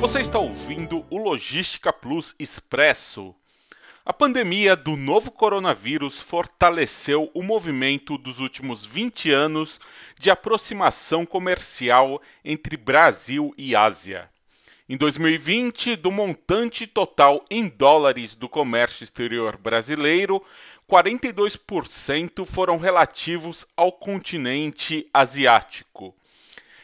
Você está ouvindo o Logística Plus Expresso. A pandemia do novo coronavírus fortaleceu o movimento dos últimos 20 anos de aproximação comercial entre Brasil e Ásia. Em 2020, do montante total em dólares do comércio exterior brasileiro, 42% foram relativos ao continente asiático.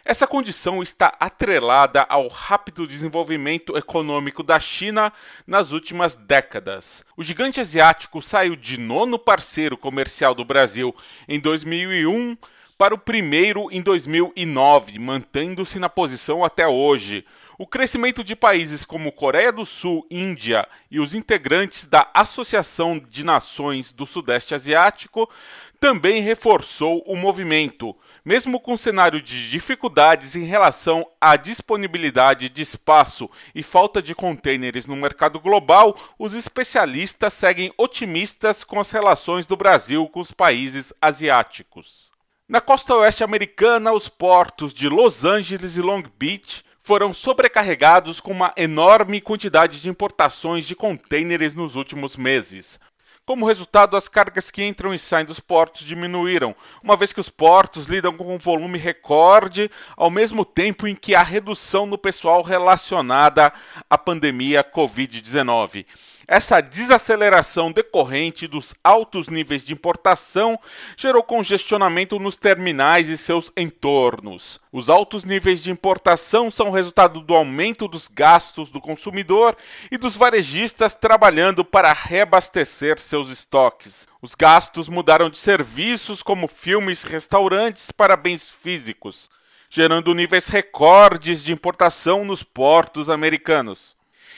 Essa condição está atrelada ao rápido desenvolvimento econômico da China nas últimas décadas. O gigante asiático saiu de nono parceiro comercial do Brasil em 2001 para o primeiro em 2009, mantendo-se na posição até hoje. O crescimento de países como Coreia do Sul, Índia e os integrantes da Associação de Nações do Sudeste Asiático também reforçou o movimento. Mesmo com cenário de dificuldades em relação à disponibilidade de espaço e falta de contêineres no mercado global, os especialistas seguem otimistas com as relações do Brasil com os países asiáticos. Na costa oeste americana, os portos de Los Angeles e Long Beach foram sobrecarregados com uma enorme quantidade de importações de contêineres nos últimos meses. Como resultado, as cargas que entram e saem dos portos diminuíram, uma vez que os portos lidam com um volume recorde, ao mesmo tempo em que há redução no pessoal relacionada à pandemia Covid-19. Essa desaceleração decorrente dos altos níveis de importação gerou congestionamento nos terminais e seus entornos. Os altos níveis de importação são resultado do aumento dos gastos do consumidor e dos varejistas trabalhando para reabastecer seus estoques. Os gastos mudaram de serviços como filmes, restaurantes para bens físicos, gerando níveis recordes de importação nos portos americanos.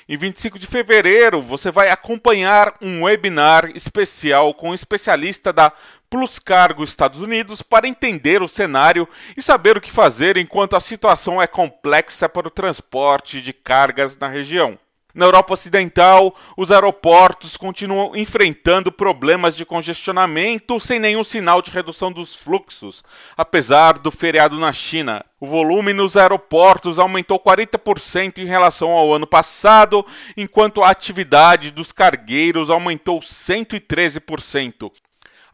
Em 25 de fevereiro, você vai acompanhar um webinar especial com um especialista da Plus Cargo Estados Unidos para entender o cenário e saber o que fazer enquanto a situação é complexa para o transporte de cargas na região. Na Europa Ocidental, os aeroportos continuam enfrentando problemas de congestionamento sem nenhum sinal de redução dos fluxos, apesar do feriado na China. O volume nos aeroportos aumentou 40% em relação ao ano passado, enquanto a atividade dos cargueiros aumentou 113%.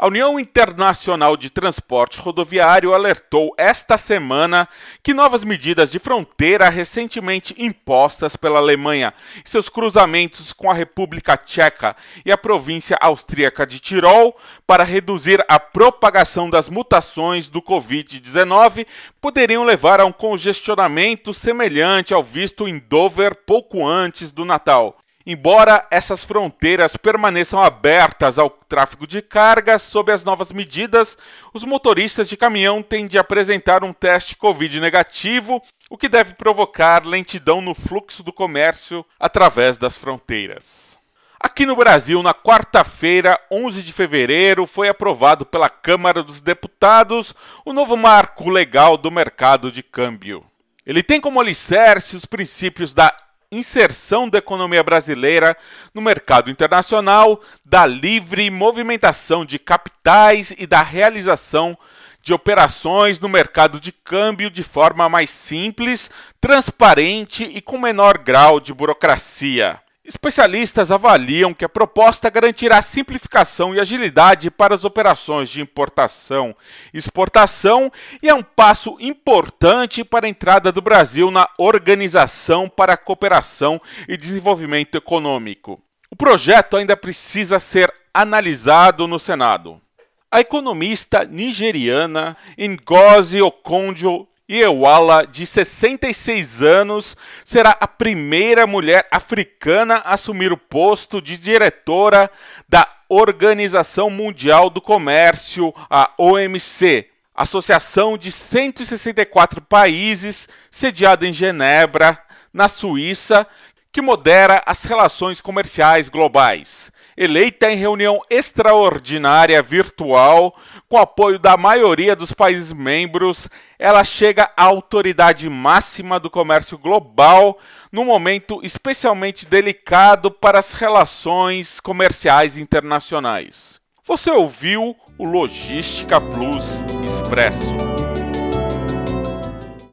A União Internacional de Transporte Rodoviário alertou esta semana que novas medidas de fronteira recentemente impostas pela Alemanha e seus cruzamentos com a República Tcheca e a província austríaca de Tirol para reduzir a propagação das mutações do Covid-19 poderiam levar a um congestionamento semelhante ao visto em Dover pouco antes do Natal. Embora essas fronteiras permaneçam abertas ao tráfego de cargas sob as novas medidas, os motoristas de caminhão têm de apresentar um teste Covid negativo, o que deve provocar lentidão no fluxo do comércio através das fronteiras. Aqui no Brasil, na quarta-feira, 11 de fevereiro, foi aprovado pela Câmara dos Deputados o novo marco legal do mercado de câmbio. Ele tem como alicerce os princípios da inserção da economia brasileira no mercado internacional, da livre movimentação de capitais e da realização de operações no mercado de câmbio de forma mais simples, transparente e com menor grau de burocracia. Especialistas avaliam que a proposta garantirá simplificação e agilidade para as operações de importação e exportação e é um passo importante para a entrada do Brasil na Organização para a Cooperação e Desenvolvimento Econômico. O projeto ainda precisa ser analisado no Senado. A economista nigeriana Ngozi Okonjo Iewala, de 66 anos, será a primeira mulher africana a assumir o posto de diretora da Organização Mundial do Comércio, a OMC, associação de 164 países, sediada em Genebra, na Suíça, que modera as relações comerciais globais eleita em reunião extraordinária virtual, com apoio da maioria dos países membros, ela chega à autoridade máxima do comércio global num momento especialmente delicado para as relações comerciais internacionais. Você ouviu o Logística Plus Expresso.